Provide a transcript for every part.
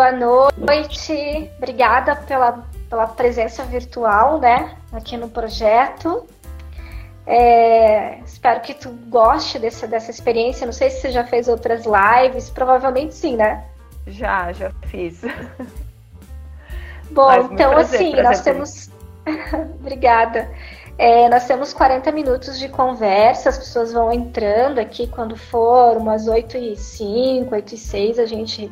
boa noite. Obrigada pela, pela presença virtual, né, aqui no projeto. É, espero que tu goste dessa, dessa experiência. Não sei se você já fez outras lives, provavelmente sim, né? Já, já fiz. Bom, então prazer, assim, prazer nós temos. Obrigada. É, nós temos 40 minutos de conversa, as pessoas vão entrando aqui quando for, umas 8 e 5, 8 e 6 a gente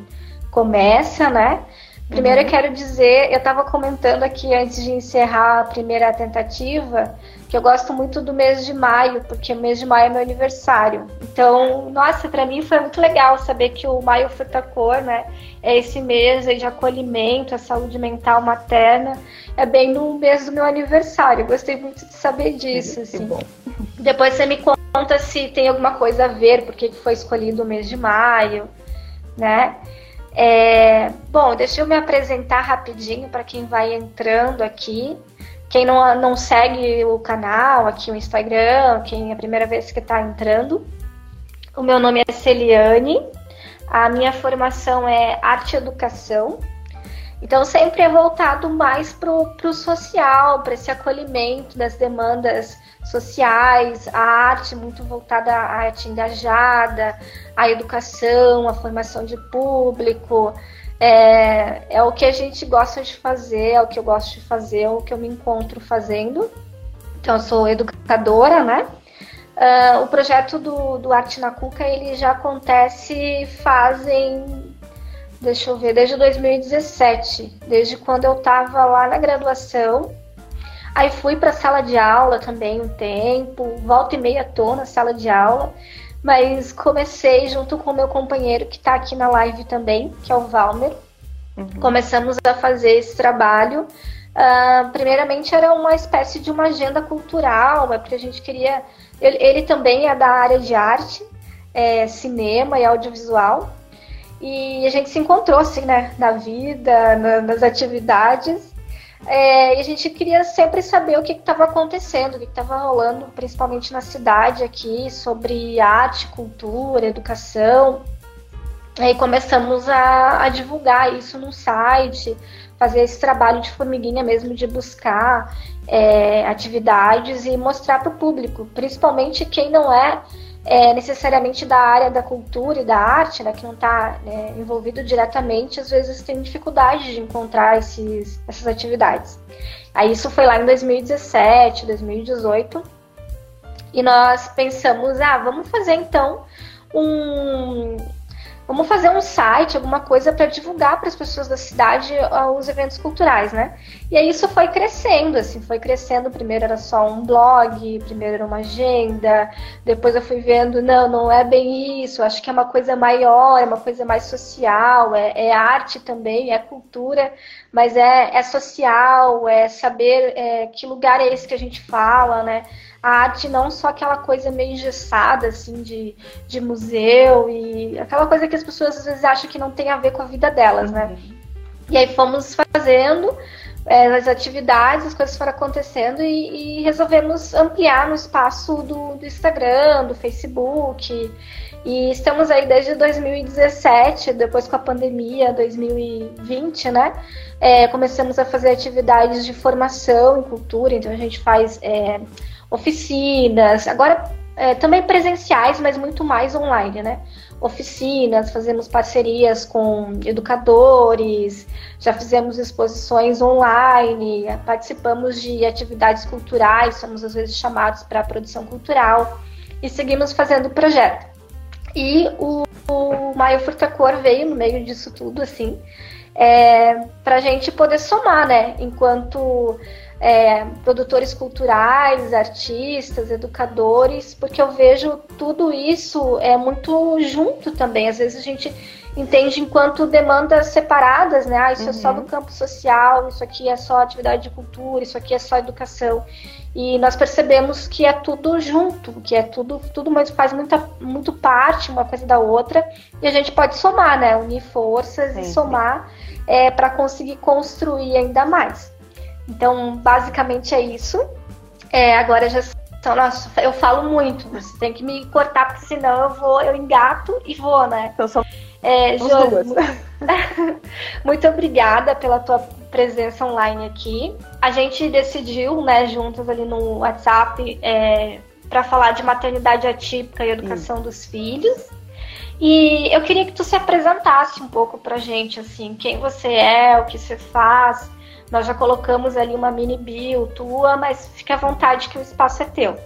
começa, né? Primeiro uhum. eu quero dizer, eu estava comentando aqui antes de encerrar a primeira tentativa, que eu gosto muito do mês de maio, porque o mês de maio é meu aniversário. Então, nossa, para mim foi muito legal saber que o Maio Frutacor, né, é esse mês de acolhimento, a saúde mental materna, é bem no mês do meu aniversário. Gostei muito de saber disso, assim. Bom. Depois você me conta se tem alguma coisa a ver, porque foi escolhido o mês de maio, né? É, bom, deixa eu me apresentar rapidinho para quem vai entrando aqui. Quem não, não segue o canal, aqui o Instagram, quem é a primeira vez que está entrando. O meu nome é Celiane, a minha formação é arte e educação. Então, sempre é voltado mais para o social, para esse acolhimento das demandas sociais, a arte muito voltada à arte engajada, à educação, à formação de público, é, é o que a gente gosta de fazer, é o que eu gosto de fazer, é o que eu me encontro fazendo. Então, eu sou educadora, né? Uh, o projeto do, do Arte na Cuca, ele já acontece fazem, deixa eu ver, desde 2017, desde quando eu estava lá na graduação. Aí fui para a sala de aula também um tempo, volta e meia tô na sala de aula. Mas comecei junto com o meu companheiro que está aqui na live também, que é o Valmer. Uhum. Começamos a fazer esse trabalho. Uh, primeiramente era uma espécie de uma agenda cultural, é porque a gente queria. Ele, ele também é da área de arte, é, cinema e audiovisual. E a gente se encontrou assim, né, na vida, na, nas atividades. É, e a gente queria sempre saber o que estava acontecendo, o que estava rolando, principalmente na cidade aqui, sobre arte, cultura, educação. Aí começamos a, a divulgar isso no site, fazer esse trabalho de formiguinha mesmo, de buscar é, atividades e mostrar para o público, principalmente quem não é é, necessariamente da área da cultura e da arte, né, que não está é, envolvido diretamente, às vezes tem dificuldade de encontrar esses, essas atividades. Aí isso foi lá em 2017, 2018, e nós pensamos, ah, vamos fazer então um, vamos fazer um site, alguma coisa para divulgar para as pessoas da cidade uh, os eventos culturais, né? E aí isso foi crescendo, assim, foi crescendo. Primeiro era só um blog, primeiro era uma agenda, depois eu fui vendo, não, não é bem isso, acho que é uma coisa maior, é uma coisa mais social, é, é arte também, é cultura, mas é, é social, é saber é, que lugar é esse que a gente fala, né? A arte não só aquela coisa meio engessada, assim, de, de museu e aquela coisa que as pessoas às vezes acham que não tem a ver com a vida delas, né? E aí fomos fazendo é, as atividades, as coisas foram acontecendo e, e resolvemos ampliar no espaço do, do, Instagram, do Facebook. E estamos aí desde 2017, depois com a pandemia, 2020, né? É, começamos a fazer atividades de formação em cultura, então a gente faz. É, oficinas, agora é, também presenciais, mas muito mais online, né? Oficinas, fazemos parcerias com educadores, já fizemos exposições online, participamos de atividades culturais, somos às vezes chamados para produção cultural e seguimos fazendo projeto. E o, o Maio Furtacor veio no meio disso tudo, assim, é, para a gente poder somar, né? Enquanto é, produtores culturais, artistas, educadores, porque eu vejo tudo isso é muito junto também. Às vezes a gente entende enquanto demandas separadas, né? Ah, isso uhum. é só do uhum. campo social, isso aqui é só atividade de cultura, isso aqui é só educação. E nós percebemos que é tudo junto, que é tudo, tudo faz muita, muito parte uma coisa da outra, e a gente pode somar, né? Unir forças Sim. e somar é, para conseguir construir ainda mais. Então, basicamente é isso. É, agora já são, nossa, eu falo muito, você tem que me cortar, porque senão eu vou, eu engato e vou, né? Então são É, Josi, muito, muito obrigada pela tua presença online aqui. A gente decidiu, né, juntas ali no WhatsApp, é, para falar de maternidade atípica e educação Sim. dos filhos. E eu queria que tu se apresentasse um pouco pra gente, assim, quem você é, o que você faz. Nós já colocamos ali uma mini bio tua, mas fique à vontade que o espaço é teu.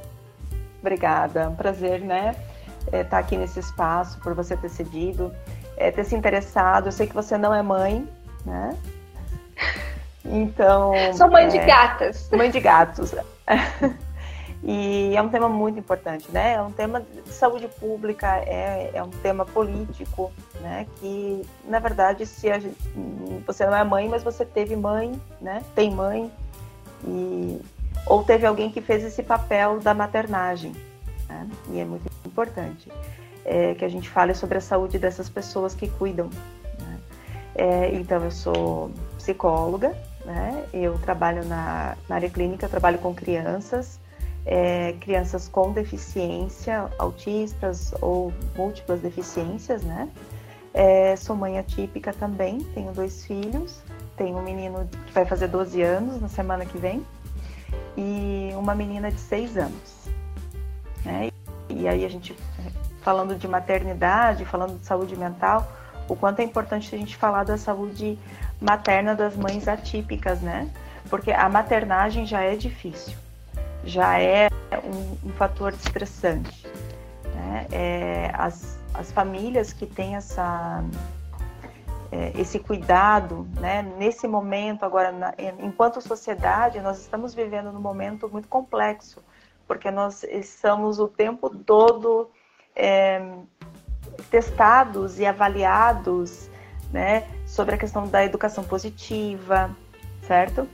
Obrigada, é um prazer, né, estar é, tá aqui nesse espaço, por você ter cedido, é, ter se interessado. Eu sei que você não é mãe, né? Então. Sou mãe é, de gatas. Mãe de gatos. E é um tema muito importante, né? É um tema de saúde pública, é, é um tema político, né? Que, na verdade, se gente, você não é mãe, mas você teve mãe, né? Tem mãe, e, ou teve alguém que fez esse papel da maternagem, né? E é muito importante é, que a gente fale sobre a saúde dessas pessoas que cuidam. Né? É, então, eu sou psicóloga, né? Eu trabalho na, na área clínica, trabalho com crianças, é, crianças com deficiência, autistas ou múltiplas deficiências, né? É, sou mãe atípica também, tenho dois filhos, tenho um menino que vai fazer 12 anos na semana que vem e uma menina de 6 anos. Né? E aí a gente, falando de maternidade, falando de saúde mental, o quanto é importante a gente falar da saúde materna das mães atípicas, né? Porque a maternagem já é difícil já é um, um fator estressante. Né? É, as, as famílias que têm essa, é, esse cuidado, né? nesse momento, agora, na, enquanto sociedade, nós estamos vivendo num momento muito complexo, porque nós estamos o tempo todo é, testados e avaliados né, sobre a questão da educação positiva, certo?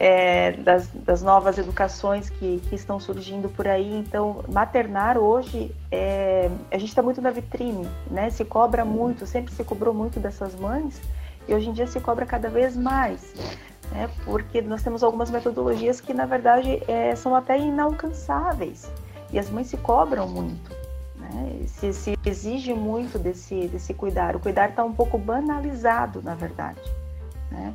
É, das, das, novas educações que, que, estão surgindo por aí. Então, maternar hoje, é, a gente está muito na vitrine, né? Se cobra muito, sempre se cobrou muito dessas mães e hoje em dia se cobra cada vez mais, né? Porque nós temos algumas metodologias que, na verdade, é, são até inalcançáveis e as mães se cobram muito. Né? Se, se exige muito desse, desse cuidar. O cuidar está um pouco banalizado, na verdade. Né?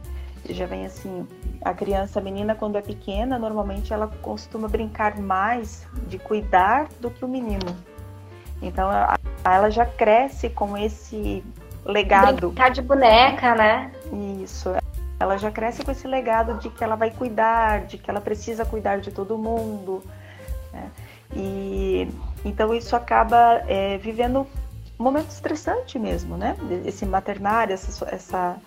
Já vem assim, a criança, a menina quando é pequena, normalmente ela costuma brincar mais de cuidar do que o menino. Então ela já cresce com esse legado. Brincar de boneca, né? Isso. Ela já cresce com esse legado de que ela vai cuidar, de que ela precisa cuidar de todo mundo. Né? E então isso acaba é, vivendo um momento estressante mesmo, né? Esse maternário, essa, essa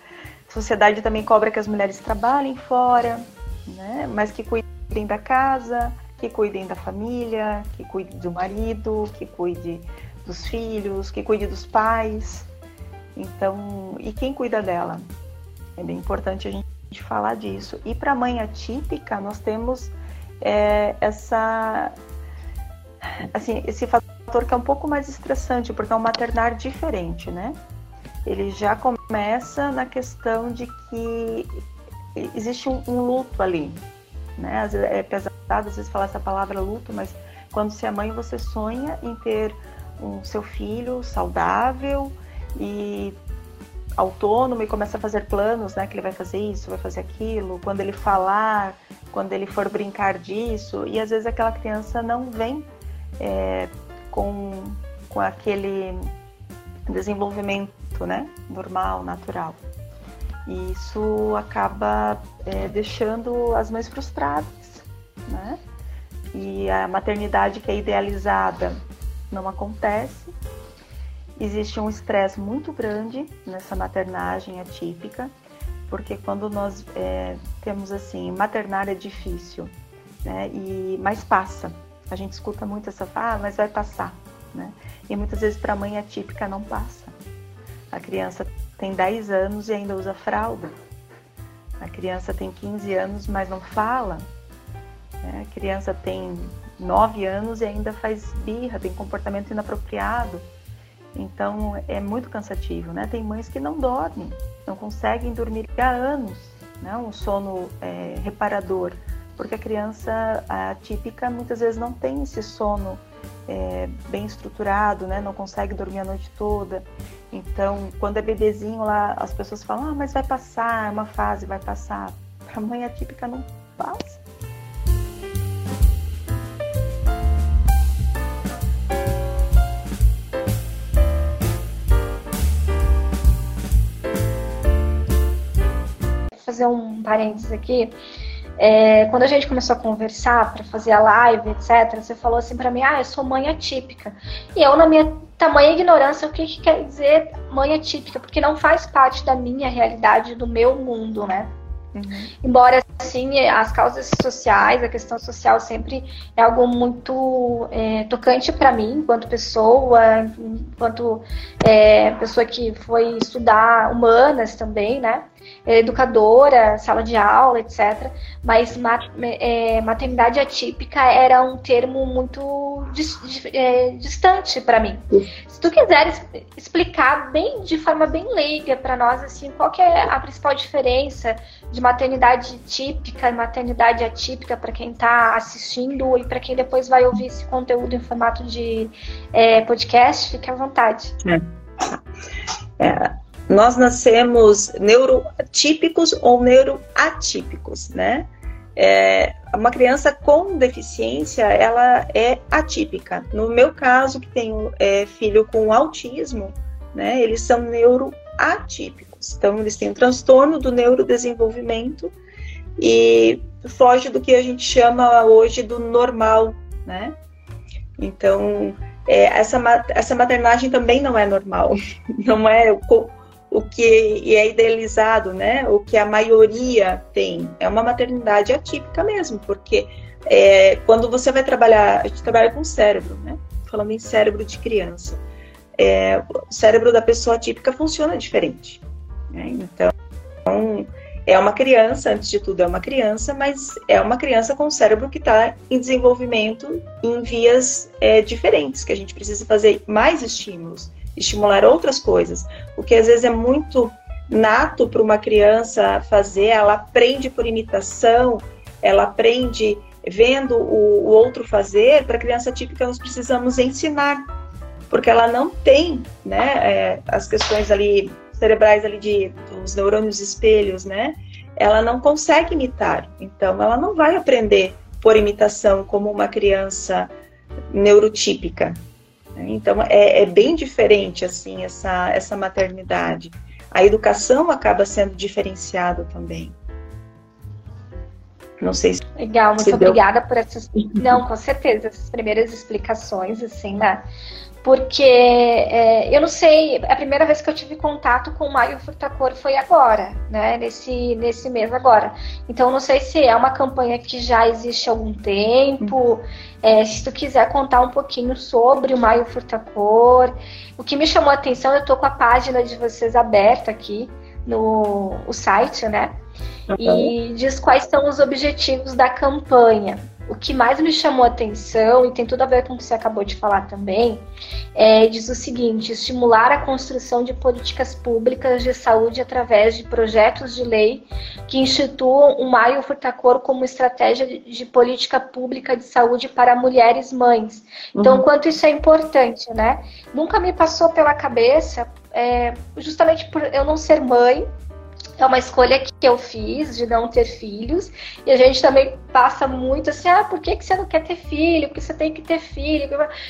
sociedade também cobra que as mulheres trabalhem fora, né? mas que cuidem da casa, que cuidem da família, que cuidem do marido, que cuide dos filhos, que cuide dos pais. Então, e quem cuida dela? É bem importante a gente falar disso. E para a mãe atípica, nós temos é, essa, assim, esse fator que é um pouco mais estressante, porque é um maternar diferente, né? Ele já começa na questão de que existe um, um luto ali. Né? Às vezes é pesado às vezes falar essa palavra luto, mas quando você é mãe, você sonha em ter um seu filho saudável e autônomo e começa a fazer planos, né? Que ele vai fazer isso, vai fazer aquilo. Quando ele falar, quando ele for brincar disso, e às vezes aquela criança não vem é, com, com aquele desenvolvimento né? Normal, natural. E isso acaba é, deixando as mães frustradas, né? E a maternidade que é idealizada não acontece. Existe um estresse muito grande nessa maternagem atípica, porque quando nós é, temos assim, maternar é difícil, né? E mas passa. A gente escuta muito essa ah, mas vai passar, né? E muitas vezes para a mãe atípica não passa. A criança tem 10 anos e ainda usa fralda. A criança tem 15 anos, mas não fala. A criança tem 9 anos e ainda faz birra, tem comportamento inapropriado. Então é muito cansativo, né? Tem mães que não dormem, não conseguem dormir há anos, né? Um sono é, reparador, porque a criança atípica muitas vezes não tem esse sono é, bem estruturado, né? Não consegue dormir a noite toda. Então, quando é bebezinho lá, as pessoas falam, ah, mas vai passar, é uma fase, vai passar. Para mãe atípica não passa. fazer um parênteses aqui. É, quando a gente começou a conversar para fazer a live, etc., você falou assim para mim: ah, eu sou mãe atípica. E eu, na minha tamanha ignorância, o que, que quer dizer mãe atípica? Porque não faz parte da minha realidade, do meu mundo, né? Uhum. Embora, assim, as causas sociais, a questão social sempre é algo muito é, tocante para mim, enquanto pessoa, enquanto é, pessoa que foi estudar humanas também, né? Educadora, sala de aula, etc. Mas é, maternidade atípica era um termo muito é, distante para mim. Se tu quiseres explicar bem, de forma bem leiga para nós, assim, qual que é a principal diferença de maternidade típica e maternidade atípica para quem está assistindo e para quem depois vai ouvir esse conteúdo em formato de é, podcast, fique à vontade. É. é nós nascemos neurotípicos ou neuroatípicos, né? É, uma criança com deficiência, ela é atípica. No meu caso, que tenho é, filho com autismo, né? Eles são neuroatípicos. Então, eles têm um transtorno do neurodesenvolvimento e foge do que a gente chama hoje do normal, né? Então, é, essa, essa maternagem também não é normal, não é o que é idealizado, né? O que a maioria tem é uma maternidade atípica mesmo, porque é, quando você vai trabalhar, a gente trabalha com cérebro, né? Falando em cérebro de criança, é, o cérebro da pessoa atípica funciona diferente. Né? Então, é uma criança, antes de tudo, é uma criança, mas é uma criança com o cérebro que está em desenvolvimento em vias é, diferentes, que a gente precisa fazer mais estímulos estimular outras coisas. O que às vezes é muito nato para uma criança fazer, ela aprende por imitação, ela aprende vendo o, o outro fazer. Para criança típica, nós precisamos ensinar, porque ela não tem né, é, as questões ali cerebrais ali de dos neurônios espelhos, né? Ela não consegue imitar, então ela não vai aprender por imitação como uma criança neurotípica? Então é, é, bem diferente assim essa, essa maternidade. A educação acaba sendo diferenciada também. Não sei se. Legal, muito obrigada por essas. Não, com certeza, essas primeiras explicações, assim, né? Porque é, eu não sei, a primeira vez que eu tive contato com o Maio Furtacor foi agora, né, nesse, nesse mês agora. Então, não sei se é uma campanha que já existe há algum tempo, é, se tu quiser contar um pouquinho sobre o Maio Furtacor. O que me chamou a atenção, eu tô com a página de vocês aberta aqui no o site, né, uhum. e diz quais são os objetivos da campanha o que mais me chamou a atenção, e tem tudo a ver com o que você acabou de falar também, é, diz o seguinte: estimular a construção de políticas públicas de saúde através de projetos de lei que instituam o Maio Furtacor como estratégia de, política pública de saúde para mulheres mães. Então, uhum. quanto isso é importante, né? Nunca me passou pela cabeça, é, justamente por eu não ser mãe, é uma escolha que eu fiz de não ter filhos. E a gente também passa muito assim, ah, por que, que você não quer ter filho? Porque você tem que ter filho.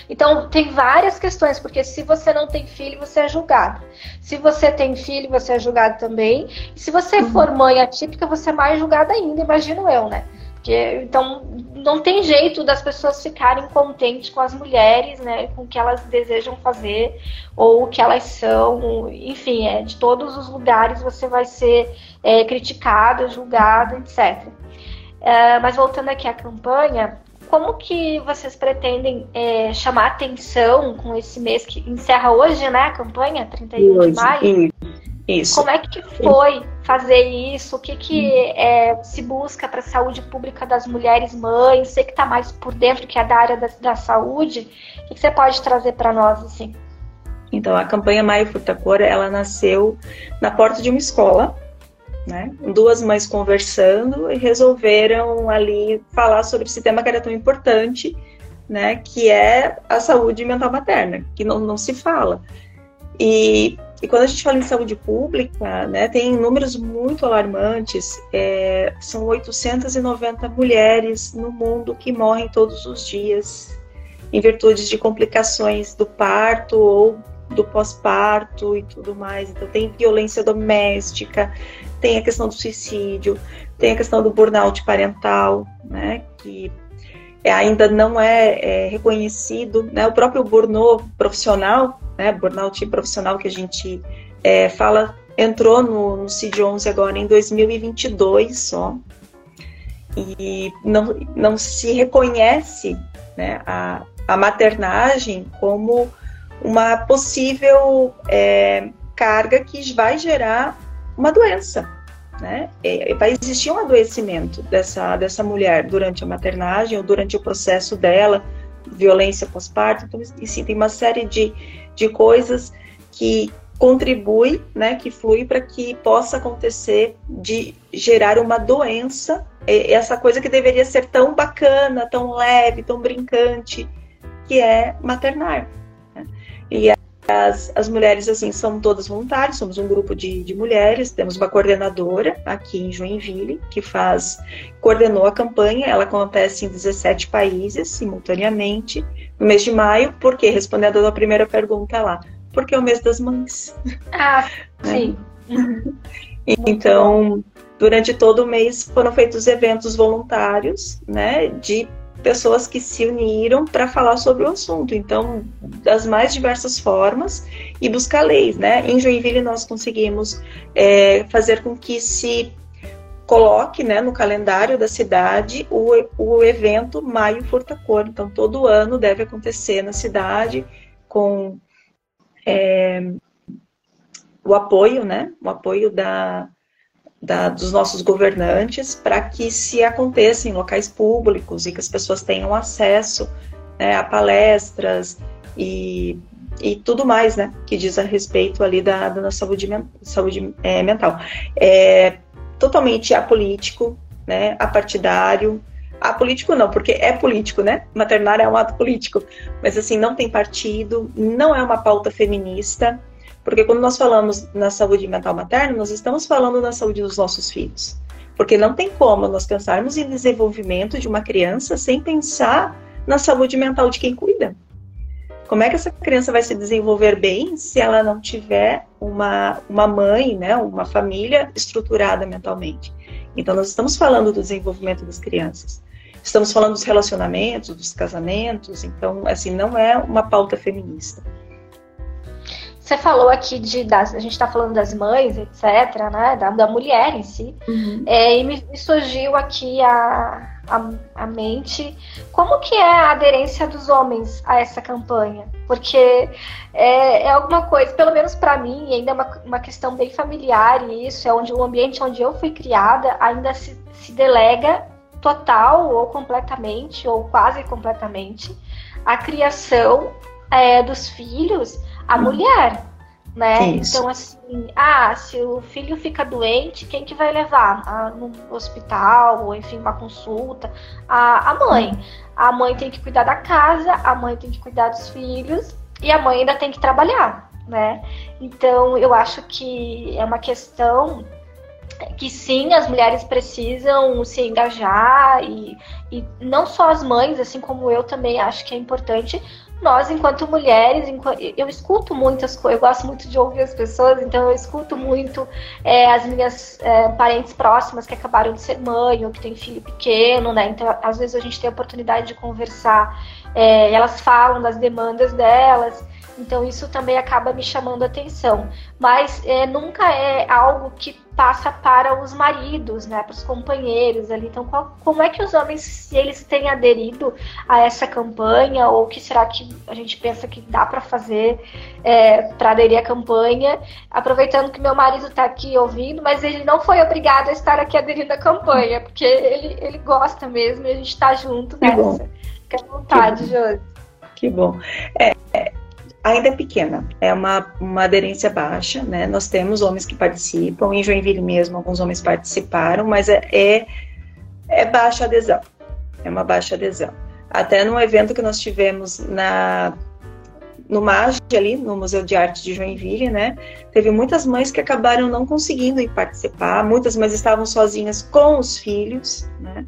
Então, tem várias questões, porque se você não tem filho, você é julgado. Se você tem filho, você é julgado também. E se você uhum. for mãe atípica, você é mais julgada ainda, imagino eu, né? Então, não tem jeito das pessoas ficarem contentes com as mulheres, né? Com o que elas desejam fazer ou o que elas são. Enfim, é, de todos os lugares você vai ser é, criticado, julgado, etc. É, mas voltando aqui à campanha, como que vocês pretendem é, chamar atenção com esse mês que encerra hoje, né? A campanha, 31 hoje, de maio? Isso. Como é que foi fazer isso? O que, que é, se busca para a saúde pública das mulheres mães? Sei que está mais por dentro que é da área da, da saúde. O que, que você pode trazer para nós assim? Então, a campanha Maio Fruta Cor, ela nasceu na porta de uma escola, né? Duas mães conversando e resolveram ali falar sobre esse tema que era tão importante né, que é a saúde mental materna, que não, não se fala. E, e quando a gente fala em saúde pública, né, tem números muito alarmantes. É, são 890 mulheres no mundo que morrem todos os dias em virtude de complicações do parto ou do pós-parto e tudo mais. Então tem violência doméstica, tem a questão do suicídio, tem a questão do burnout parental, né, que ainda não é, é reconhecido, né, o próprio burnout profissional, né, burnout profissional que a gente é, fala, entrou no, no CID-11 agora em 2022 só, e não, não se reconhece né, a, a maternagem como uma possível é, carga que vai gerar uma doença. Né? Vai existir um adoecimento dessa, dessa mulher durante a maternagem ou durante o processo dela, violência pós-parto. Então, e sim, tem uma série de, de coisas que contribui, né, que flui para que possa acontecer de gerar uma doença, essa coisa que deveria ser tão bacana, tão leve, tão brincante, que é maternar. As, as mulheres, assim, são todas voluntárias, somos um grupo de, de mulheres, temos uma coordenadora aqui em Joinville, que faz, coordenou a campanha, ela acontece em 17 países simultaneamente, no mês de maio, porque, respondendo a primeira pergunta lá, porque é o mês das mães. Ah, né? sim. então, durante todo o mês foram feitos eventos voluntários, né, de pessoas que se uniram para falar sobre o assunto. Então, das mais diversas formas e buscar leis, né? Em Joinville nós conseguimos é, fazer com que se coloque né, no calendário da cidade o, o evento Maio Furta Cor. Então, todo ano deve acontecer na cidade com é, o apoio, né? O apoio da, da, dos nossos governantes para que se aconteça em locais públicos e que as pessoas tenham acesso né, a palestras e, e tudo mais, né, que diz a respeito ali da, da saúde, saúde é, mental. É totalmente apolítico, né, apartidário, apolítico não, porque é político, né, maternar é um ato político, mas assim, não tem partido, não é uma pauta feminista, porque quando nós falamos na saúde mental materna, nós estamos falando na saúde dos nossos filhos. Porque não tem como nós pensarmos em desenvolvimento de uma criança sem pensar na saúde mental de quem cuida. Como é que essa criança vai se desenvolver bem se ela não tiver uma, uma mãe, né, uma família estruturada mentalmente? Então, nós estamos falando do desenvolvimento das crianças. Estamos falando dos relacionamentos, dos casamentos. Então, assim, não é uma pauta feminista. Você falou aqui de das, a gente está falando das mães, etc., né? Da, da mulher em si. Uhum. É, e me, me, surgiu aqui a, a, a, mente como que é a aderência dos homens a essa campanha. Porque é, é alguma coisa, pelo menos para mim, ainda é uma, uma questão bem familiar, e isso é onde o ambiente onde eu fui criada ainda se, se delega total ou completamente, ou quase completamente, a criação é, dos filhos a mulher, né? Isso. Então, assim, ah, se o filho fica doente, quem que vai levar? Ah, no hospital, ou enfim, uma consulta? A, a mãe. A mãe tem que cuidar da casa, a mãe tem que cuidar dos filhos, e a mãe ainda tem que trabalhar, né? Então, eu acho que é uma questão que sim, as mulheres precisam se engajar e, e não só as mães, assim como eu também acho que é importante nós, enquanto mulheres, eu escuto muitas coisas, eu gosto muito de ouvir as pessoas, então eu escuto muito é, as minhas é, parentes próximas que acabaram de ser mãe ou que tem filho pequeno, né? Então, às vezes a gente tem a oportunidade de conversar, é, elas falam das demandas delas. Então isso também acaba me chamando a atenção. Mas é, nunca é algo que passa para os maridos, né, para os companheiros ali. Então, qual, como é que os homens, se eles têm aderido a essa campanha, ou que será que a gente pensa que dá para fazer é, para aderir à campanha? Aproveitando que meu marido está aqui ouvindo, mas ele não foi obrigado a estar aqui aderindo à campanha, porque ele, ele gosta mesmo e a gente está junto nessa. Fica à vontade, Josi. Que bom. É, é, ainda é pequena, é uma, uma aderência baixa, né? Nós temos homens que participam, em Joinville mesmo alguns homens participaram, mas é, é, é baixa adesão, é uma baixa adesão. Até num evento que nós tivemos na no MAGE ali, no Museu de Arte de Joinville, né? Teve muitas mães que acabaram não conseguindo ir participar, muitas mães estavam sozinhas com os filhos, né?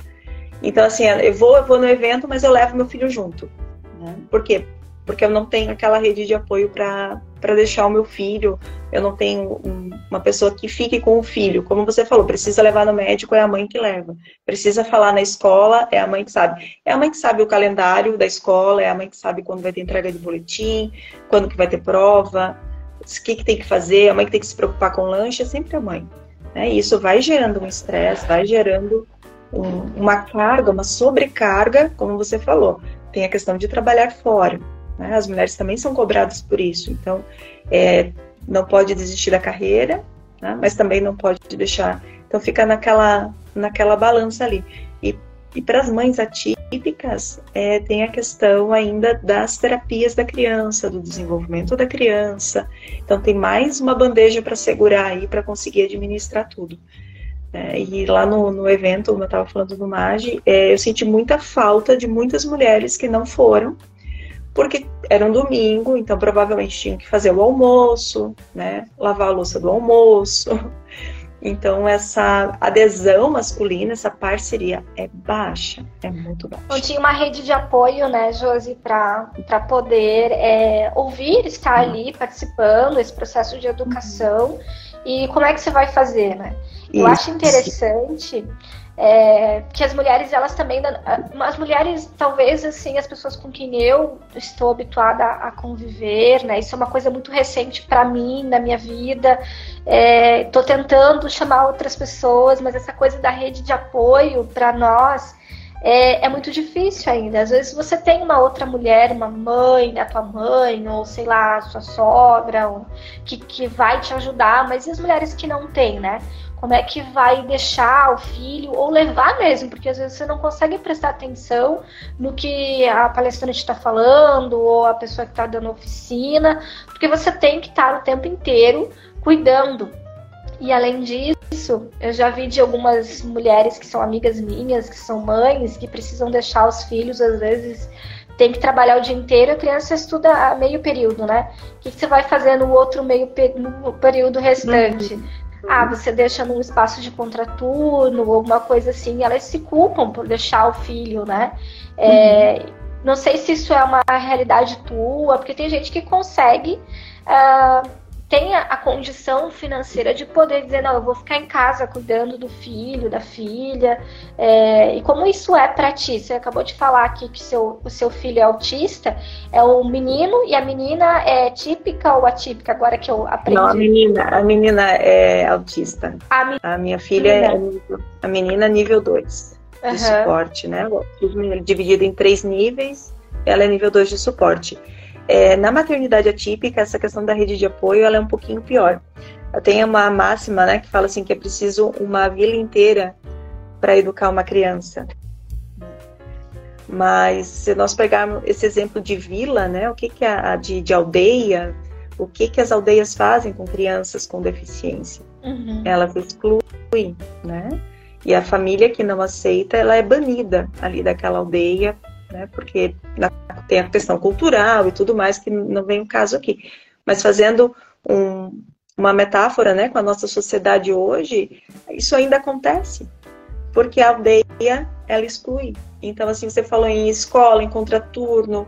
Então, assim, eu vou, eu vou no evento, mas eu levo meu filho junto. Né? Por quê? Porque eu não tenho aquela rede de apoio para deixar o meu filho, eu não tenho um, uma pessoa que fique com o filho. Como você falou, precisa levar no médico, é a mãe que leva. Precisa falar na escola, é a mãe que sabe. É a mãe que sabe o calendário da escola, é a mãe que sabe quando vai ter entrega de boletim, quando que vai ter prova, o que, que tem que fazer, a mãe que tem que se preocupar com o lanche, é sempre a mãe. Né? E isso vai gerando um estresse, vai gerando um, uma carga, uma sobrecarga, como você falou. Tem a questão de trabalhar fora. Né? As mulheres também são cobradas por isso. Então, é, não pode desistir da carreira, né? mas também não pode deixar. Então, fica naquela, naquela balança ali. E, e para as mães atípicas, é, tem a questão ainda das terapias da criança, do desenvolvimento da criança. Então, tem mais uma bandeja para segurar aí para conseguir administrar tudo. É, e lá no, no, evento, como eu estava falando do MAGE, é, eu senti muita falta de muitas mulheres que não foram, porque era um domingo, então provavelmente tinham que fazer o almoço, né, lavar a louça do almoço. Então, essa adesão masculina, essa parceria é baixa, é muito baixa. Não tinha uma rede de apoio, né, Josi, para poder é, ouvir, estar ali participando desse processo de educação. Uhum. E como é que você vai fazer, né? Eu acho interessante é, que as mulheres, elas também. As mulheres, talvez, assim, as pessoas com quem eu estou habituada a conviver, né? Isso é uma coisa muito recente para mim, na minha vida. Estou é, tentando chamar outras pessoas, mas essa coisa da rede de apoio para nós é, é, muito difícil ainda. Às vezes você tem uma outra mulher, uma mãe, a tua mãe, ou sei lá, sua sogra, ou, que, que vai te ajudar, mas e as mulheres que não têm, né? Como é que vai deixar o filho, ou levar mesmo, porque às vezes você não consegue prestar atenção no que a palestrante está falando, ou a pessoa que está dando oficina, porque você tem que estar o tempo inteiro cuidando. E além disso, eu já vi de algumas mulheres que são amigas minhas, que são mães, que precisam deixar os filhos, às vezes tem que trabalhar o dia inteiro, a criança estuda meio período, né? O que, que você vai fazer no outro meio no período restante? Uhum. Ah, você deixa num espaço de contraturno alguma coisa assim, elas se culpam por deixar o filho, né? É, uhum. Não sei se isso é uma realidade tua, porque tem gente que consegue uh, tenha a condição financeira de poder dizer, não, eu vou ficar em casa cuidando do filho, da filha. É, e como isso é para ti? Você acabou de falar aqui que seu, o seu filho é autista, é um menino e a menina é típica ou atípica, agora que eu aprendi? Não, a menina, a menina é autista. A, a minha filha menina. é a menina nível 2 de uhum. suporte, né? Dividido em três níveis, ela é nível 2 de suporte. É, na maternidade atípica, essa questão da rede de apoio ela é um pouquinho pior. Tem uma máxima né, que fala assim que é preciso uma vila inteira para educar uma criança. Mas se nós pegarmos esse exemplo de vila, né, o que, que é a de, de aldeia, o que, que as aldeias fazem com crianças com deficiência? Uhum. Elas excluem, né? E a família que não aceita, ela é banida ali daquela aldeia né? Porque tem a questão cultural e tudo mais que não vem o caso aqui. Mas fazendo um, uma metáfora, né, com a nossa sociedade hoje, isso ainda acontece, porque a aldeia ela exclui. Então, assim, você falou em escola, em contraturno,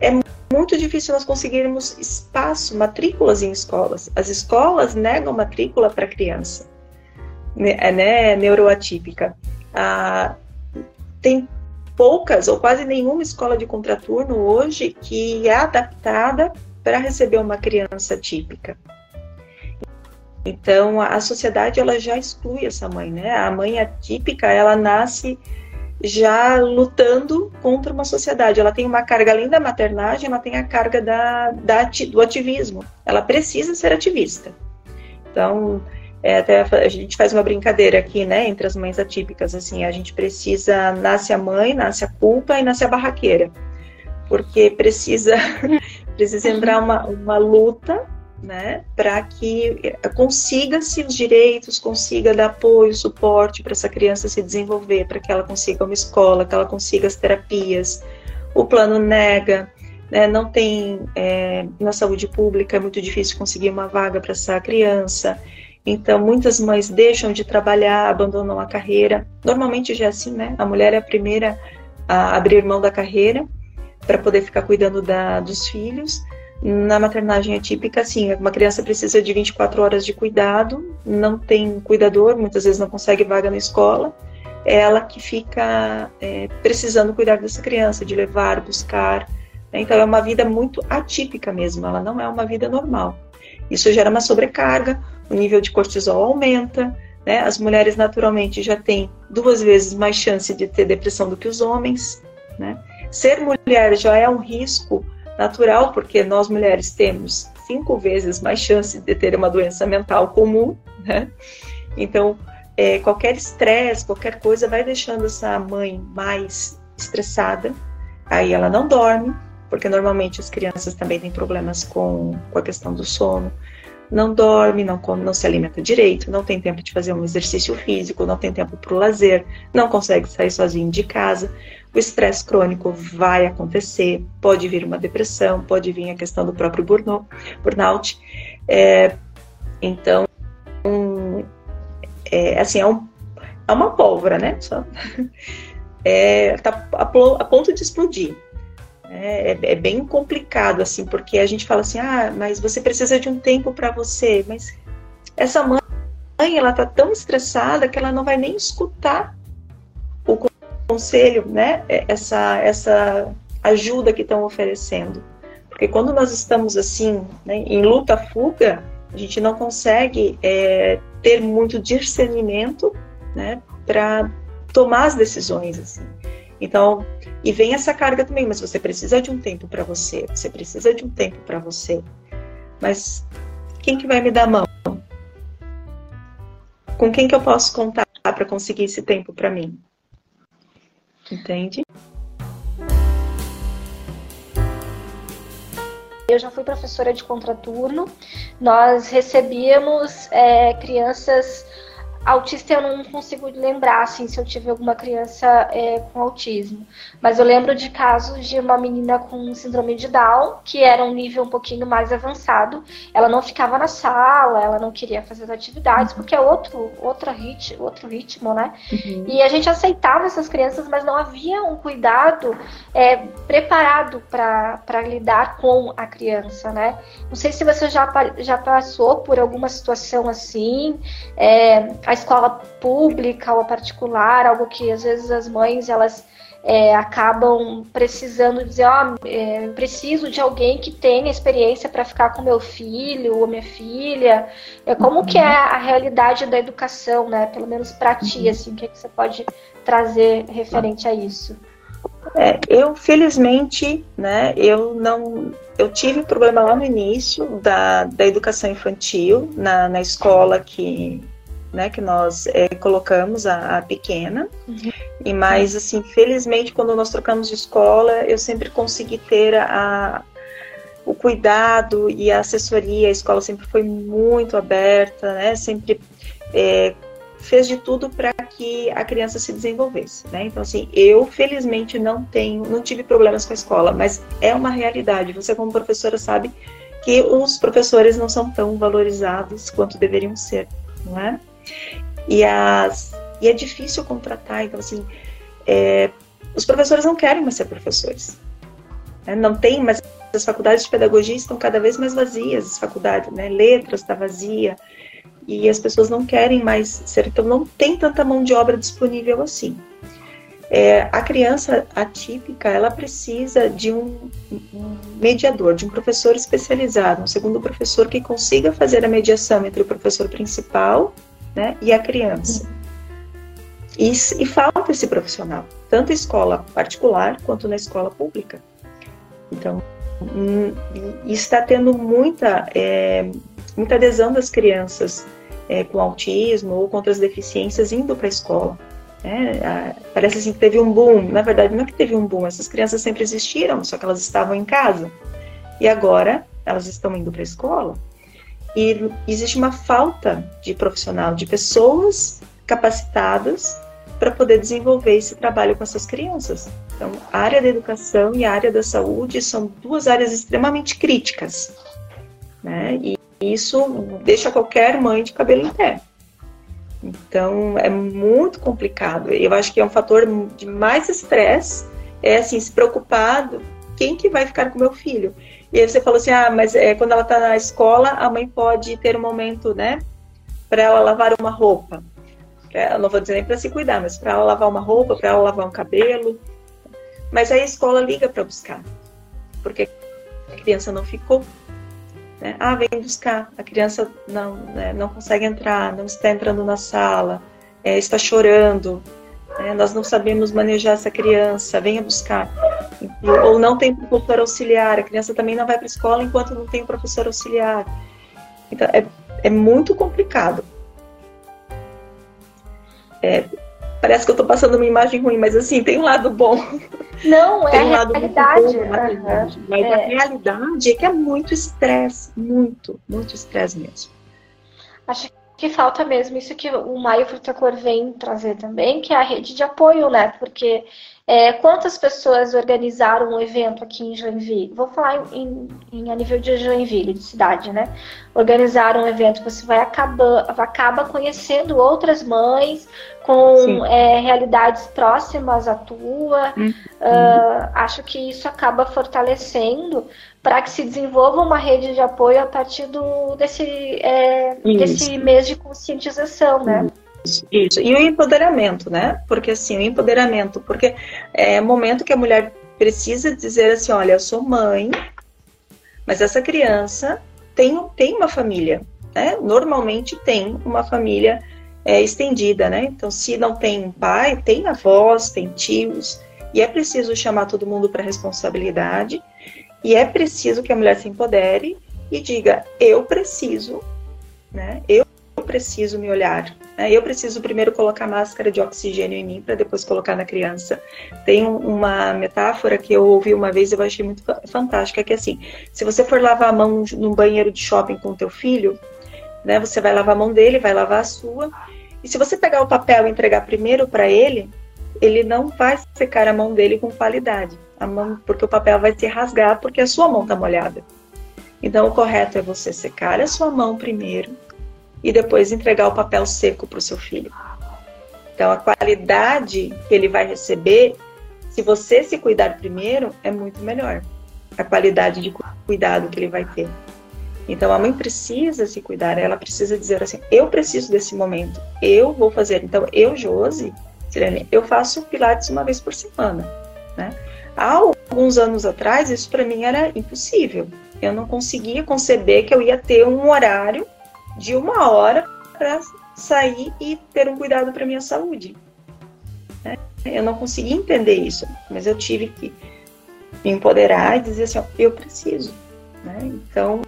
é muito difícil nós conseguirmos espaço, matrículas em escolas. As escolas negam matrícula para criança, né, né neuroatípica. Ah, tem poucas ou quase nenhuma escola de contraturno hoje que é adaptada para receber uma criança típica. Então a sociedade ela já exclui essa mãe, né? A mãe atípica ela nasce já lutando contra uma sociedade. Ela tem uma carga além da maternagem, ela tem a carga da, da do ativismo. Ela precisa ser ativista. Então é, até a gente faz uma brincadeira aqui, né, entre as mães atípicas, assim, a gente precisa, nasce a mãe, nasce a culpa e nasce a barraqueira, porque precisa, precisa entrar uma, uma luta, né, para que consiga-se os direitos, consiga dar apoio, suporte para essa criança se desenvolver, para que ela consiga uma escola, que ela consiga as terapias. O plano nega, né, não tem é, na saúde pública é muito difícil conseguir uma vaga para essa criança. Então, muitas mães deixam de trabalhar, abandonam a carreira. Normalmente já é assim, né? A mulher é a primeira a abrir mão da carreira para poder ficar cuidando da, dos filhos. Na maternagem atípica, sim, uma criança precisa de 24 horas de cuidado, não tem cuidador, muitas vezes não consegue vaga na escola, é ela que fica é, precisando cuidar dessa criança, de levar, buscar. Né? Então, é uma vida muito atípica mesmo, ela não é uma vida normal. Isso gera uma sobrecarga, o nível de cortisol aumenta, né? As mulheres naturalmente já têm duas vezes mais chance de ter depressão do que os homens, né? Ser mulher já é um risco natural, porque nós mulheres temos cinco vezes mais chance de ter uma doença mental comum, né? Então, é, qualquer estresse, qualquer coisa vai deixando essa mãe mais estressada, aí ela não dorme, porque normalmente as crianças também têm problemas com, com a questão do sono, não dorme, não come, não se alimenta direito, não tem tempo de fazer um exercício físico, não tem tempo para o lazer, não consegue sair sozinho de casa. O estresse crônico vai acontecer, pode vir uma depressão, pode vir a questão do próprio burnout. É, então, é, assim, é, um, é uma pólvora, né? Só, é, tá a, a ponto de explodir. É, é, é, bem complicado, assim, porque a gente fala assim, ah, mas você precisa de um tempo para você. Mas essa mãe, ela tá tão estressada que ela não vai nem escutar o conselho, né? É, essa, essa ajuda que estão oferecendo. Porque quando nós estamos assim, né, em luta-fuga, a gente não consegue é, ter muito discernimento, né, para tomar as decisões, assim. Então, e vem essa carga também, mas você precisa de um tempo para você, você precisa de um tempo para você. Mas quem que vai me dar a mão? Com quem que eu posso contar para conseguir esse tempo para mim? Entende? Eu já fui professora de contraturno. Nós recebíamos é, crianças Autista eu não consigo lembrar assim, se eu tive alguma criança é, com autismo. Mas eu lembro de casos de uma menina com síndrome de Down, que era um nível um pouquinho mais avançado. Ela não ficava na sala, ela não queria fazer as atividades, uhum. porque é outro, outro, rit, outro ritmo, né? Uhum. E a gente aceitava essas crianças, mas não havia um cuidado é, preparado para lidar com a criança, né? Não sei se você já, já passou por alguma situação assim. É, a escola pública ou particular, algo que às vezes as mães elas é, acabam precisando dizer, ó, oh, é, preciso de alguém que tenha experiência para ficar com meu filho ou minha filha. É como uhum. que é a realidade da educação, né? Pelo menos para ti, uhum. assim, o que, é que você pode trazer referente a isso? É, eu felizmente, né, eu não, eu tive problema lá no início da, da educação infantil na, na escola que né, que nós é, colocamos a, a pequena. Uhum. E mais assim, felizmente, quando nós trocamos de escola, eu sempre consegui ter a, o cuidado e a assessoria. A escola sempre foi muito aberta, né? Sempre é, fez de tudo para que a criança se desenvolvesse, né? Então assim, eu felizmente não tenho, não tive problemas com a escola, mas é uma realidade. Você como professora sabe que os professores não são tão valorizados quanto deveriam ser, não é? E, as, e é difícil contratar, então, assim, é, os professores não querem mais ser professores. Né? Não tem mais. As faculdades de pedagogia estão cada vez mais vazias, as faculdades, né? Letras está vazia, e as pessoas não querem mais ser. Então, não tem tanta mão de obra disponível assim. É, a criança atípica, ela precisa de um, um, mediador, de um professor especializado, um segundo professor que consiga fazer a mediação entre o professor principal né, e a criança. E, e falta esse profissional, tanto em escola particular quanto na escola pública. Então, hum, está tendo muita, é, muita adesão das crianças é, com autismo ou com outras deficiências indo para a escola. Parece assim que teve um boom. Na verdade, não é que teve um boom, essas crianças sempre existiram, só que elas estavam em casa. E agora elas estão indo para a escola. E existe uma falta de profissional, de pessoas capacitadas para poder desenvolver esse trabalho com essas crianças. Então, a área da educação e a área da saúde são duas áreas extremamente críticas, né? E isso deixa qualquer mãe de cabelo em pé. Então, é muito complicado. Eu acho que é um fator de mais estresse, é assim, se preocupar quem que vai ficar com meu filho. E aí você falou assim, ah, mas é, quando ela está na escola, a mãe pode ter um momento, né, para ela lavar uma roupa. Eu não vou dizer nem para se cuidar, mas para ela lavar uma roupa, para ela lavar um cabelo. Mas aí a escola liga para buscar, porque a criança não ficou. Né? Ah, vem buscar. A criança não, né, não consegue entrar, não está entrando na sala, é, está chorando. Né? Nós não sabemos manejar essa criança, venha buscar. Ou não tem professor auxiliar, a criança também não vai para a escola enquanto não tem professor auxiliar. Então, é, é muito complicado. É, parece que eu estou passando uma imagem ruim, mas assim, tem um lado bom. Não, é um lado realidade. Bom, realidade. Uhum. Mas é. a realidade é que é muito estresse, muito, muito estresse mesmo. Acho que falta mesmo isso que o Maio Frutacor vem trazer também, que é a rede de apoio, né? Porque é, quantas pessoas organizaram um evento aqui em Joinville? Vou falar em, em, a nível de Joinville, de cidade, né? Organizaram um evento, você vai acabar, acaba conhecendo outras mães com é, realidades próximas à tua. Uhum. Uh, acho que isso acaba fortalecendo para que se desenvolva uma rede de apoio a partir do, desse, é, desse mês de conscientização, né? Uhum. Isso, e o empoderamento, né? Porque assim, o empoderamento, porque é momento que a mulher precisa dizer assim, olha, eu sou mãe, mas essa criança tem, tem uma família, né? Normalmente tem uma família é, estendida, né? Então, se não tem um pai, tem avós, tem tios, e é preciso chamar todo mundo para responsabilidade, e é preciso que a mulher se empodere e diga, eu preciso, né? Eu preciso me olhar? Eu preciso primeiro colocar máscara de oxigênio em mim para depois colocar na criança. Tem uma metáfora que eu ouvi uma vez e eu achei muito fantástica, que é assim, se você for lavar a mão num banheiro de shopping com teu filho, né, você vai lavar a mão dele, vai lavar a sua, e se você pegar o papel e entregar primeiro para ele, ele não vai secar a mão dele com qualidade, a mão, porque o papel vai se rasgar porque a sua mão está molhada. Então, o correto é você secar a sua mão primeiro, e depois entregar o papel seco para o seu filho. Então, a qualidade que ele vai receber, se você se cuidar primeiro, é muito melhor. A qualidade de cuidado que ele vai ter. Então, a mãe precisa se cuidar, ela precisa dizer assim: eu preciso desse momento, eu vou fazer. Então, eu, Josi, Sirene, eu faço pilates uma vez por semana. Né? Há alguns anos atrás, isso para mim era impossível. Eu não conseguia conceber que eu ia ter um horário de uma hora para sair e ter um cuidado para minha saúde. Né? Eu não consegui entender isso, mas eu tive que me empoderar e dizer assim, ó, eu preciso. Né? Então,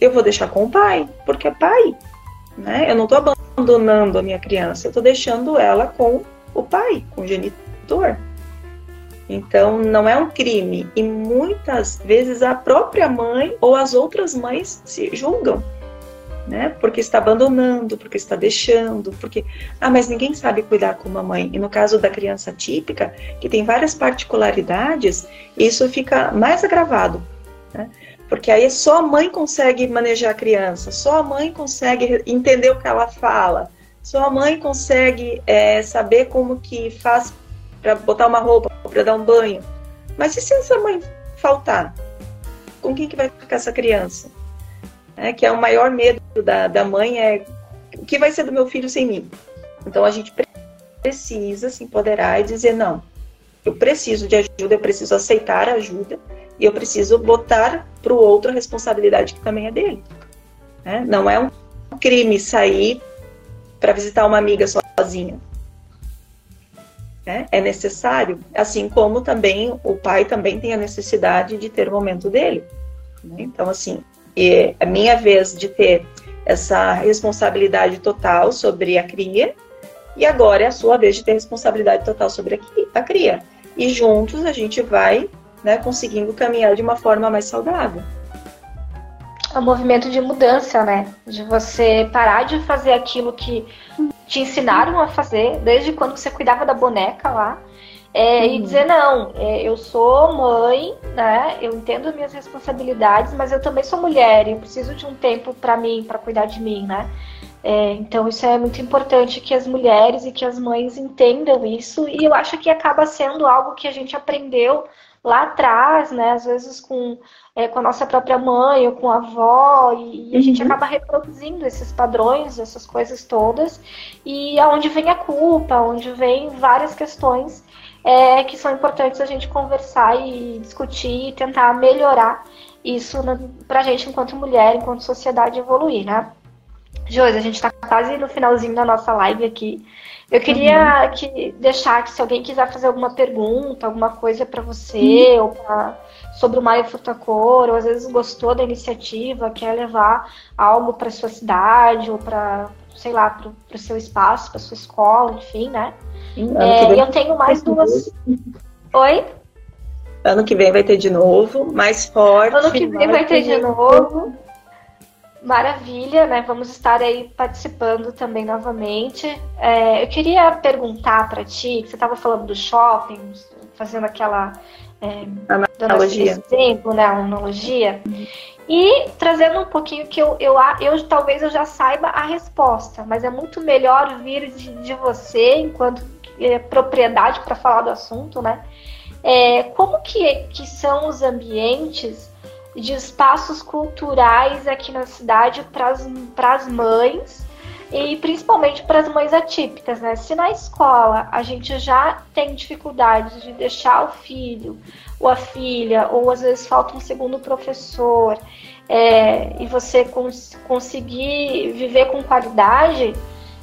eu vou deixar com o pai, porque é pai. Né? Eu não estou abandonando a minha criança, eu estou deixando ela com o pai, com o genitor. Então, não é um crime. E muitas vezes a própria mãe ou as outras mães se julgam né? Porque está abandonando, porque está deixando, porque ah, mas ninguém sabe cuidar como a mãe. E no caso da criança típica, que tem várias particularidades, isso fica mais agravado, né? Porque aí só a mãe consegue manejar a criança, só a mãe consegue entender o que ela fala, só a mãe consegue é, saber como que faz para botar uma roupa, para dar um banho. Mas e se essa mãe faltar? Com quem que vai ficar essa criança? Né, que é o maior medo da, da mãe, é o que vai ser do meu filho sem mim? Então a gente precisa se empoderar e dizer, não, eu preciso de ajuda, eu preciso aceitar a ajuda e eu preciso botar para o outro a responsabilidade que também é dele. Né? Não é um crime sair para visitar uma amiga sozinha. Né? É necessário, assim como também o pai também tem a necessidade de ter o momento dele. Né? Então, assim, e a minha vez de ter essa responsabilidade total sobre a cria, e agora é a sua vez de ter responsabilidade total sobre a cria. E juntos a gente vai né, conseguindo caminhar de uma forma mais saudável. é um movimento de mudança, né? De você parar de fazer aquilo que te ensinaram a fazer, desde quando você cuidava da boneca lá, é, uhum. e dizer não, é, eu sou mãe, né? Eu entendo minhas responsabilidades, mas eu também sou mulher e eu preciso de um tempo para mim, para cuidar de mim, né? É, então isso é muito importante que as mulheres e que as mães entendam isso e eu acho que acaba sendo algo que a gente aprendeu lá atrás, né? Às vezes com, é, com a nossa própria mãe ou com a avó, e, e a gente uhum. acaba reproduzindo esses padrões, essas coisas todas, e aonde vem a culpa, onde vem várias questões é, que são importantes a gente conversar e discutir e tentar melhorar isso para a gente enquanto mulher, enquanto sociedade evoluir, né? Josi, a gente está quase no finalzinho da nossa live aqui. Eu queria uhum. que deixar que se alguém quiser fazer alguma pergunta, alguma coisa para você, uhum. ou pra, sobre o Maia Futacor, ou às vezes gostou da iniciativa, quer levar algo para sua cidade, ou para, sei lá, para o seu espaço, para sua escola, enfim, né? É, eu tenho mais duas. Oi? Ano que vem vai ter de novo, mais forte. Ano que vem vai ter de novo. Maravilha, né? Vamos estar aí participando também novamente. É, eu queria perguntar para ti, que você estava falando do shopping, fazendo aquela é, analogia, exemplo, né? Analogia. Uhum. E trazendo um pouquinho que eu, eu, eu talvez eu já saiba a resposta, mas é muito melhor vir de, de você enquanto é, propriedade para falar do assunto, né? É, como que, que são os ambientes de espaços culturais aqui na cidade para as mães e principalmente para as mães atípicas, né? Se na escola a gente já tem dificuldade de deixar o filho ou a filha, ou às vezes falta um segundo professor, é, e você cons conseguir viver com qualidade,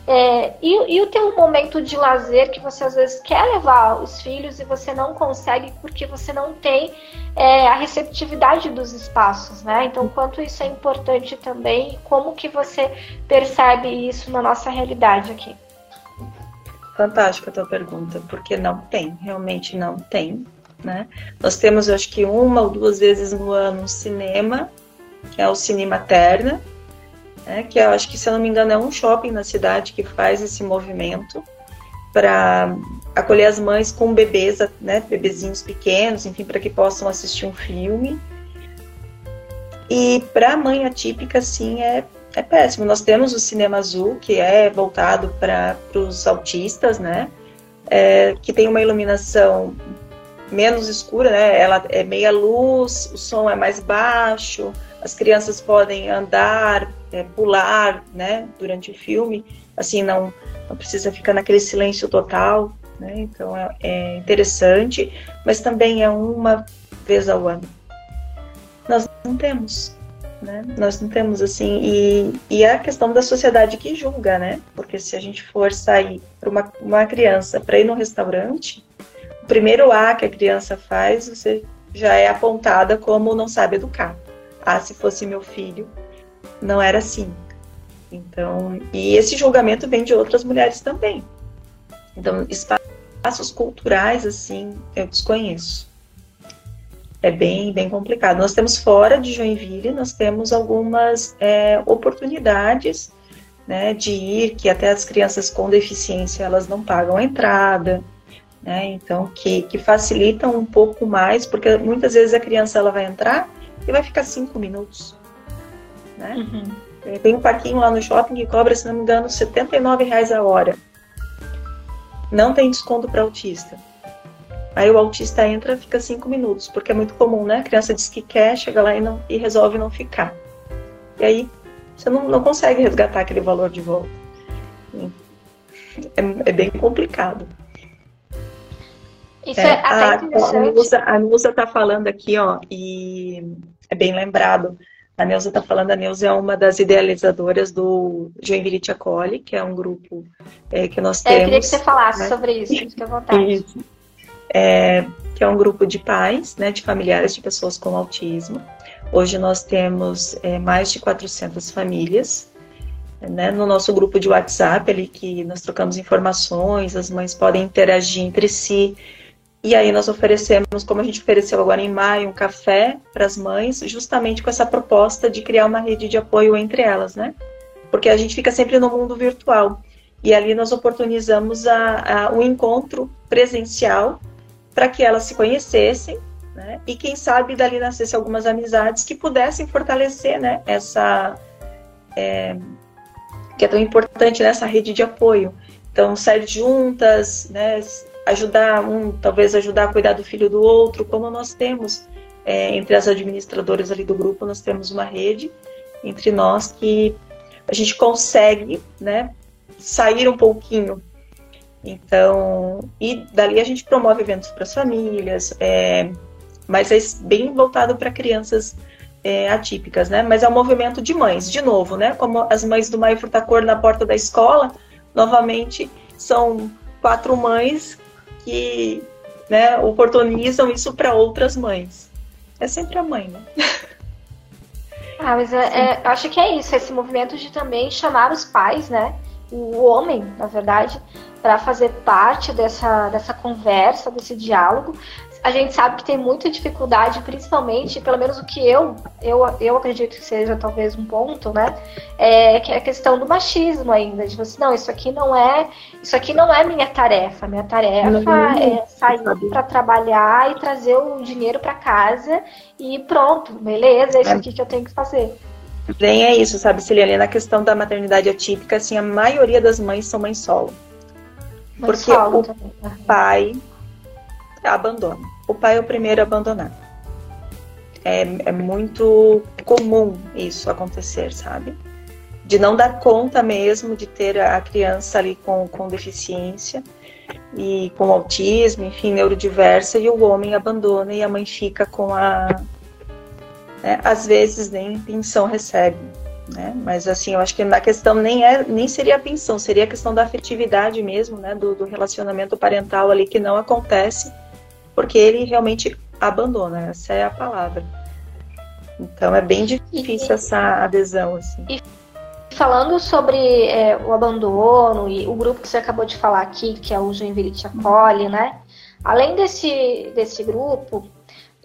é, e, e, o teu momento de lazer que você às vezes quer levar os filhos e você não consegue porque você não tem é, a receptividade dos espaços, né? Então, quanto isso é importante também, como que você percebe isso na nossa realidade aqui? Fantástica a tua pergunta, porque não tem, realmente não tem, né? Nós temos, acho que uma ou duas vezes no ano um cinema, que é o Cine Materna, né, que eu acho que, se eu não me engano, é um shopping na cidade que faz esse movimento para acolher as mães com bebês, né, bebezinhos pequenos, enfim, para que possam assistir um filme. E para a mãe atípica, sim, é, é péssimo. Nós temos o Cinema Azul, que é voltado para os autistas, né, é, que tem uma iluminação menos escura, né, ela é meia luz, o som é mais baixo, as crianças podem andar, é, pular, né, durante o filme, assim, não, não precisa ficar naquele silêncio total, né, então é, é interessante, mas também é uma vez ao ano. Nós não temos, né, nós não temos, assim, e, e é a questão da sociedade que julga, né, porque se a gente for sair para uma, uma criança para ir no restaurante, primeiro A que a criança faz, você já é apontada como não sabe educar ah, se fosse meu filho, não era assim. Então, e esse julgamento vem de outras mulheres também. Então, espaços culturais, assim, eu desconheço. É bem, bem complicado. Nós temos fora de Joinville, nós temos algumas é, oportunidades né, de ir, que até as crianças com deficiência, elas não pagam a entrada, né, então, que, que facilitam um pouco mais, porque muitas vezes a criança ela vai entrar e vai ficar cinco minutos. Né? Uhum. Tem um parquinho lá no shopping que cobra, se não me engano, R$ reais a hora. Não tem desconto para autista. Aí o autista entra fica cinco minutos, porque é muito comum, né? A criança diz que quer, chega lá e, não, e resolve não ficar. E aí você não, não consegue resgatar aquele valor de volta. É, é bem complicado. Isso é, é até a, interessante. A Nusa está falando aqui, ó, e é bem lembrado. A Neuza está falando, a Neuza é uma das idealizadoras do Joinville Acolhe, que é um grupo é, que nós temos. É, eu queria que você falasse né? sobre isso, fique à vontade. Isso. É, que é um grupo de pais, né, de familiares de pessoas com autismo. Hoje nós temos é, mais de 400 famílias né, no nosso grupo de WhatsApp, ali que nós trocamos informações, as mães podem interagir entre si, E aí nós oferecemos, como a gente ofereceu agora em maio, um café para as mães, justamente com essa proposta de criar uma rede de apoio entre elas, né? Porque a gente fica sempre no mundo virtual. E ali nós oportunizamos a, a, o encontro presencial para que elas se conhecessem, né? E quem sabe dali nascesse algumas amizades que pudessem fortalecer, né? Essa é, que é tão importante nessa rede de apoio. Então sair juntas, né? Ajudar um, talvez ajudar a cuidar do filho do outro, como nós temos é, entre as administradoras ali do grupo, nós temos uma rede entre nós que a gente consegue, né, sair um pouquinho. Então, e dali a gente promove eventos para as famílias, é, mas é bem voltado para crianças é, atípicas, né? Mas é um movimento de mães, de novo, né? Como as mães do Maio Frutacor na porta da escola, novamente são quatro mães que né, oportunizam isso para outras mães. É sempre a mãe, né? Ah, mas é, é, acho que é isso, esse movimento de também chamar os pais, né? O homem, na verdade, para fazer parte dessa, dessa conversa, desse diálogo, a gente sabe que tem muita dificuldade, principalmente, pelo menos o que eu, eu, eu acredito que seja talvez um ponto, né? É que é a questão do machismo ainda, de você, não, isso aqui não é, isso aqui não é minha tarefa. Minha tarefa é sair para trabalhar e trazer o dinheiro para casa e pronto, beleza, é isso é. aqui que eu tenho que fazer. Bem, é isso, sabe, Celiane? Na questão da maternidade atípica, assim, a maioria das mães são mães solo. Mãe porque solo o também. pai abandona o pai é o primeiro a abandonar. É, é muito comum isso acontecer, sabe? De não dar conta mesmo de ter a criança ali com, com deficiência e com autismo, enfim, neurodiversa, e o homem abandona e a mãe fica com a. Né, às vezes nem pensão recebe. Né? Mas assim, eu acho que na questão nem é nem seria a pensão, seria a questão da afetividade mesmo, né? Do, do relacionamento parental ali que não acontece porque ele realmente abandona, essa é a palavra. Então é bem difícil e, essa adesão. Assim. E falando sobre é, o abandono e o grupo que você acabou de falar aqui, que é o Joinville Te Acolhe, né? Além desse, desse grupo,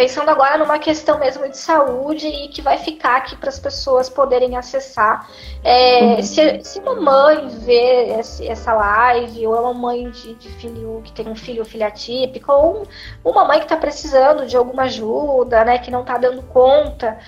pensando agora numa questão mesmo de saúde e que vai ficar aqui para as pessoas poderem acessar. É, uhum. se, se uma mãe vê essa live, ou é uma mãe de, de, filho que tem um filho ou filha atípica, ou uma mãe que está precisando de alguma ajuda, né, que não está dando conta.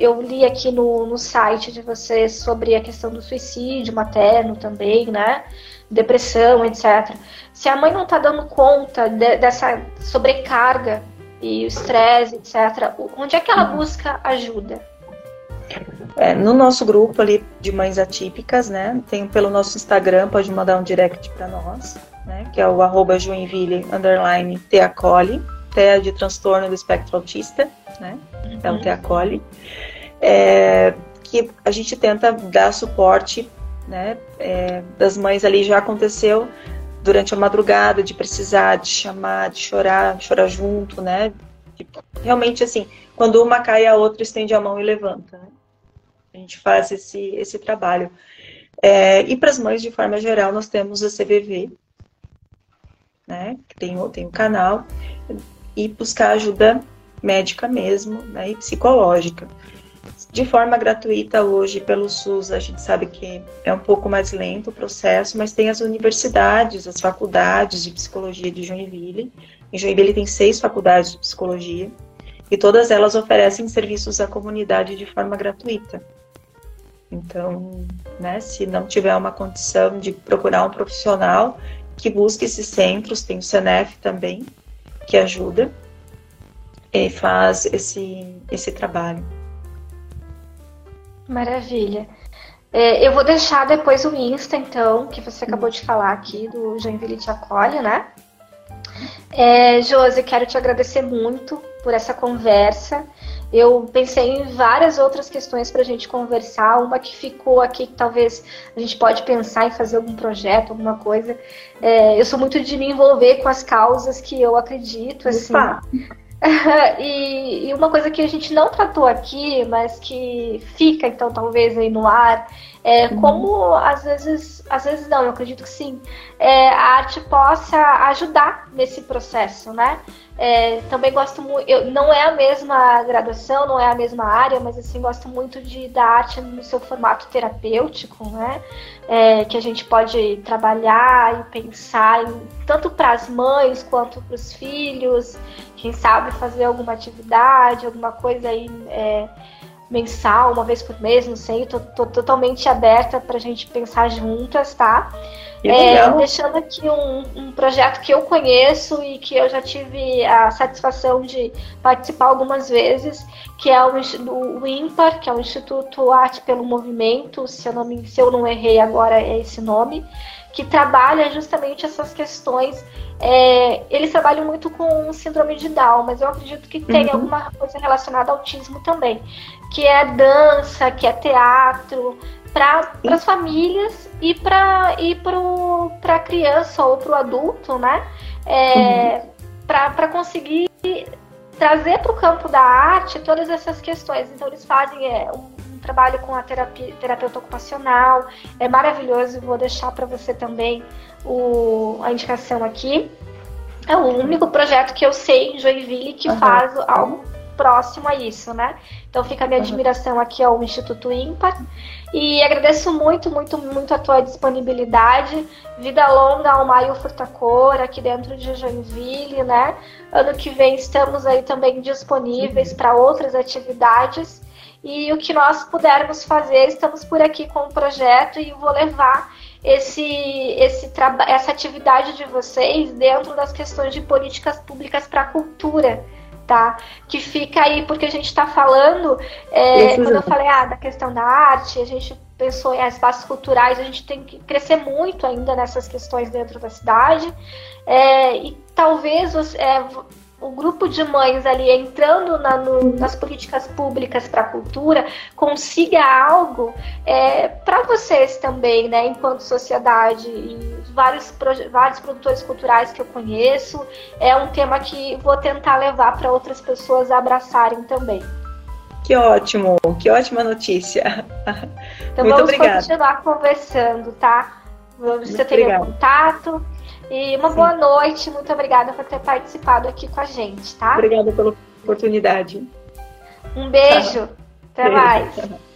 Eu li aqui no, no site de vocês sobre a questão do suicídio materno também, né? Depressão, etc. Se a mãe não está dando conta de, dessa sobrecarga e o estresse, etc. Onde é que ela busca ajuda? É, no nosso grupo ali de mães atípicas, né? Tem pelo nosso Instagram, pode mandar um direct para nós, né? Que é o arroba Joinville underline Teacole, TEA de transtorno do espectro autista, né? Uhum. É o Teacole. É, que a gente tenta dar suporte, né? É, das mães ali já aconteceu durante a madrugada, de precisar, de chamar, de chorar, chorar junto, né? Realmente, assim, quando uma cai, a outra estende a mão e levanta. Né? A gente faz esse, esse trabalho. É, e para as mães, de forma geral, nós temos a CVV, né? Tem, tem um canal, e buscar ajuda médica mesmo, né? E psicológica de forma gratuita hoje pelo SUS, a gente sabe que é um pouco mais lento o processo, mas tem as universidades, as faculdades de psicologia de Joinville. Em Joinville tem seis faculdades de psicologia e todas elas oferecem serviços à comunidade de forma gratuita. Então, né, se não tiver uma condição de procurar um profissional que busque esses centros, tem o CENEF também, que ajuda e faz esse, esse trabalho. Maravilha. É, eu vou deixar depois o Insta, então, que você acabou de falar aqui, do Joinville Te Acolhe, né? É, Josi, quero te agradecer muito por essa conversa. Eu pensei em várias outras questões para a gente conversar. Uma que ficou aqui, que talvez a gente pode pensar em fazer algum projeto, alguma coisa. É, eu sou muito de me envolver com as causas que eu acredito. Assim. e, e, uma coisa que a gente não tratou aqui, mas que fica então talvez aí no ar, É, uhum. Como às vezes, às vezes não, eu acredito que sim, é, a arte possa ajudar nesse processo, né? É, também gosto muito, não é a mesma graduação, não é a mesma área, mas assim gosto muito de da arte no seu formato terapêutico, né? É, que a gente pode trabalhar e pensar em, tanto para as mães quanto para os filhos, quem sabe fazer alguma atividade, alguma coisa aí é, mensal, uma vez por mês, não sei, tô, tô totalmente aberta para a gente pensar juntas, tá? É, deixando aqui um, um, projeto que eu conheço e que eu já tive a satisfação de participar algumas vezes, que é o, o IMPAR, que é o Instituto Arte pelo Movimento, se eu não, me, se eu não errei agora é esse nome, que trabalha justamente essas questões. É, eles trabalham muito com síndrome de Down, mas eu acredito que tem uhum. alguma coisa relacionada ao autismo também, que é dança, que é teatro, para as famílias e para e para a criança ou para o adulto, né? É, uhum. Para conseguir trazer para o campo da arte todas essas questões. Então eles fazem é, um trabalho com a terapia, terapeuta ocupacional, é maravilhoso. Vou deixar para você também o, a indicação aqui. É o único projeto que eu sei em Joinville que uhum. faz algo próximo a isso, né? Então fica a minha admiração aqui ao Instituto Ímpar. E agradeço muito, muito, muito a tua disponibilidade. Vida longa ao Maio Furtacor, aqui dentro de Joinville, né? Ano que vem estamos aí também disponíveis para outras atividades. E o que nós pudermos fazer, estamos por aqui com o projeto e vou levar esse, esse essa atividade de vocês dentro das questões de políticas públicas para a cultura tá? Que fica aí, porque a gente está falando, é, quando eu falei ah, da questão da arte, a gente pensou em espaços culturais, a gente tem que crescer muito ainda nessas questões dentro da cidade. É, e talvez é, o grupo de mães ali entrando na, no, nas políticas públicas para a cultura consiga algo é, para vocês também, né, enquanto sociedade e vários, vários produtores culturais que eu conheço. É um tema que vou tentar levar para outras pessoas abraçarem também. Que ótimo, que ótima notícia. Então Muito vamos obrigada. continuar conversando, tá? Você tem meu contato. E uma Sim. boa noite, muito obrigada por ter participado aqui com a gente, tá? Obrigada pela oportunidade. Um beijo, até beijo. mais.